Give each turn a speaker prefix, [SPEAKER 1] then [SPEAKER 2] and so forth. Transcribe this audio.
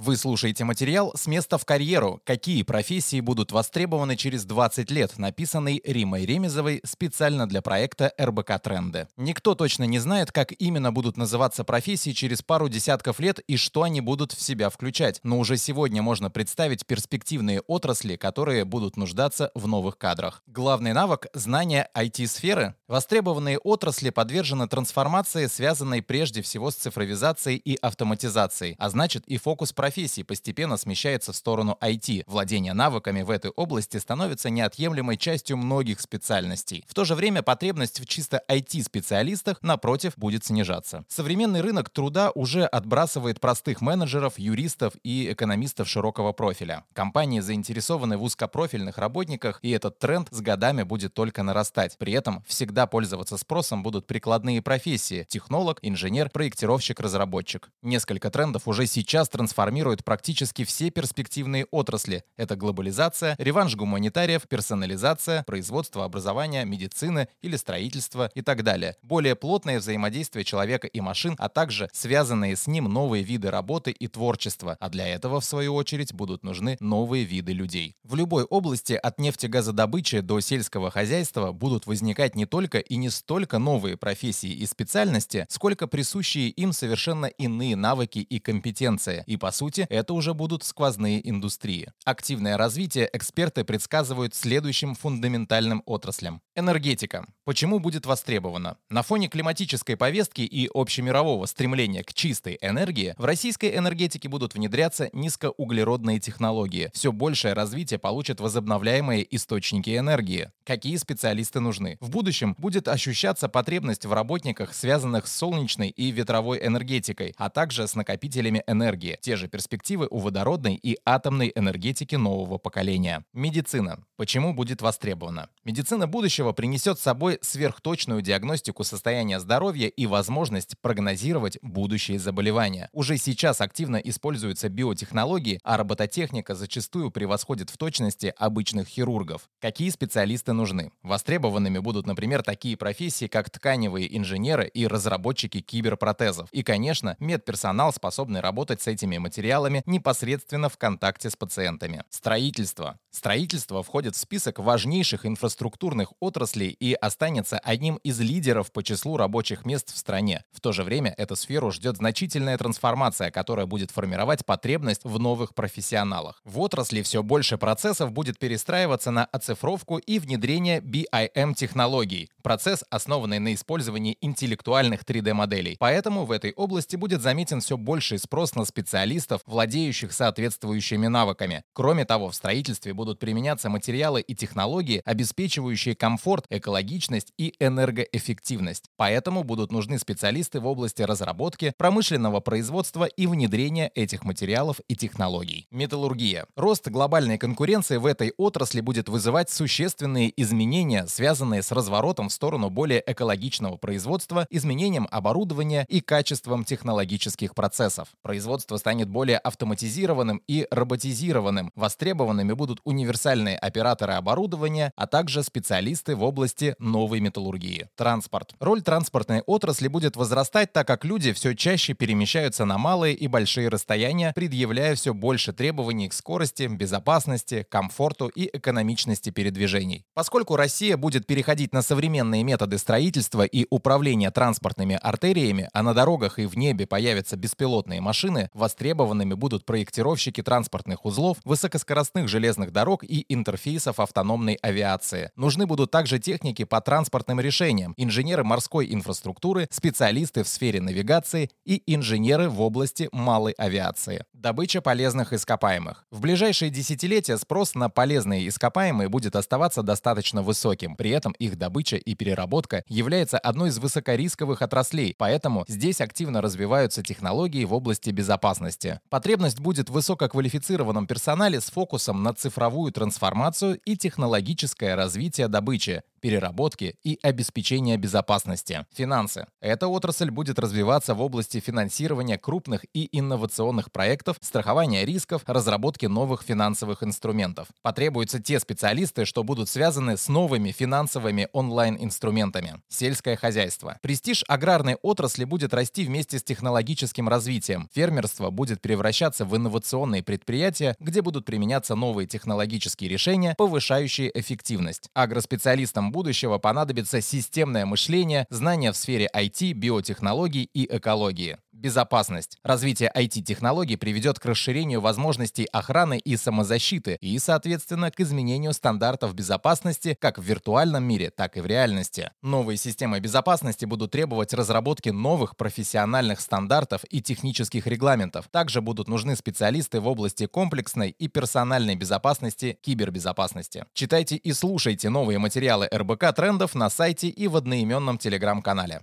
[SPEAKER 1] Вы слушаете материал «С места в карьеру. Какие профессии будут востребованы через 20 лет», написанный Римой Ремезовой специально для проекта РБК Тренды. Никто точно не знает, как именно будут называться профессии через пару десятков лет и что они будут в себя включать, но уже сегодня можно представить перспективные отрасли, которые будут нуждаться в новых кадрах. Главный навык – знание IT-сферы. Востребованные отрасли подвержены трансформации, связанной прежде всего с цифровизацией и автоматизацией, а значит и фокус профессии профессий постепенно смещается в сторону IT. Владение навыками в этой области становится неотъемлемой частью многих специальностей. В то же время потребность в чисто IT-специалистах, напротив, будет снижаться. Современный рынок труда уже отбрасывает простых менеджеров, юристов и экономистов широкого профиля. Компании заинтересованы в узкопрофильных работниках, и этот тренд с годами будет только нарастать. При этом всегда пользоваться спросом будут прикладные профессии – технолог, инженер, проектировщик, разработчик. Несколько трендов уже сейчас трансформируются трансформирует практически все перспективные отрасли. Это глобализация, реванш гуманитариев, персонализация, производство образования, медицины или строительство и так далее. Более плотное взаимодействие человека и машин, а также связанные с ним новые виды работы и творчества. А для этого, в свою очередь, будут нужны новые виды людей. В любой области от нефтегазодобычи до сельского хозяйства будут возникать не только и не столько новые профессии и специальности, сколько присущие им совершенно иные навыки и компетенции. И по сути сути, это уже будут сквозные индустрии. Активное развитие эксперты предсказывают следующим фундаментальным отраслям. Энергетика. Почему будет востребована? На фоне климатической повестки и общемирового стремления к чистой энергии в российской энергетике будут внедряться низкоуглеродные технологии. Все большее развитие получат возобновляемые источники энергии. Какие специалисты нужны? В будущем будет ощущаться потребность в работниках, связанных с солнечной и ветровой энергетикой, а также с накопителями энергии. Те же у водородной и атомной энергетики нового поколения. Медицина. Почему будет востребована? Медицина будущего принесет с собой сверхточную диагностику состояния здоровья и возможность прогнозировать будущие заболевания. Уже сейчас активно используются биотехнологии, а робототехника зачастую превосходит в точности обычных хирургов. Какие специалисты нужны? Востребованными будут, например, такие профессии, как тканевые инженеры и разработчики киберпротезов. И, конечно, медперсонал, способный работать с этими материалами материалами непосредственно в контакте с пациентами. Строительство. Строительство входит в список важнейших инфраструктурных отраслей и останется одним из лидеров по числу рабочих мест в стране. В то же время эту сферу ждет значительная трансформация, которая будет формировать потребность в новых профессионалах. В отрасли все больше процессов будет перестраиваться на оцифровку и внедрение BIM-технологий. Процесс, основанный на использовании интеллектуальных 3D-моделей. Поэтому в этой области будет заметен все больший спрос на специалистов, специалистов, владеющих соответствующими навыками. Кроме того, в строительстве будут применяться материалы и технологии, обеспечивающие комфорт, экологичность и энергоэффективность. Поэтому будут нужны специалисты в области разработки, промышленного производства и внедрения этих материалов и технологий. Металлургия. Рост глобальной конкуренции в этой отрасли будет вызывать существенные изменения, связанные с разворотом в сторону более экологичного производства, изменением оборудования и качеством технологических процессов. Производство станет более более автоматизированным и роботизированным. Востребованными будут универсальные операторы оборудования, а также специалисты в области новой металлургии. Транспорт. Роль транспортной отрасли будет возрастать, так как люди все чаще перемещаются на малые и большие расстояния, предъявляя все больше требований к скорости, безопасности, комфорту и экономичности передвижений. Поскольку Россия будет переходить на современные методы строительства и управления транспортными артериями, а на дорогах и в небе появятся беспилотные машины, востребованы заинтересованными будут проектировщики транспортных узлов, высокоскоростных железных дорог и интерфейсов автономной авиации. Нужны будут также техники по транспортным решениям, инженеры морской инфраструктуры, специалисты в сфере навигации и инженеры в области малой авиации. Добыча полезных ископаемых. В ближайшие десятилетия спрос на полезные ископаемые будет оставаться достаточно высоким. При этом их добыча и переработка является одной из высокорисковых отраслей, поэтому здесь активно развиваются технологии в области безопасности. Потребность будет в высококвалифицированном персонале с фокусом на цифровую трансформацию и технологическое развитие добычи, переработки и обеспечения безопасности. Финансы. Эта отрасль будет развиваться в области финансирования крупных и инновационных проектов страхования рисков, разработки новых финансовых инструментов. Потребуются те специалисты, что будут связаны с новыми финансовыми онлайн-инструментами. Сельское хозяйство. Престиж аграрной отрасли будет расти вместе с технологическим развитием. Фермерство будет превращаться в инновационные предприятия, где будут применяться новые технологические решения, повышающие эффективность. Агроспециалистам будущего понадобится системное мышление, знания в сфере IT, биотехнологий и экологии. Безопасность. Развитие IT-технологий приведет к расширению возможностей охраны и самозащиты и, соответственно, к изменению стандартов безопасности как в виртуальном мире, так и в реальности. Новые системы безопасности будут требовать разработки новых профессиональных стандартов и технических регламентов. Также будут нужны специалисты в области комплексной и персональной безопасности, кибербезопасности. Читайте и слушайте новые материалы РБК трендов на сайте и в одноименном телеграм-канале.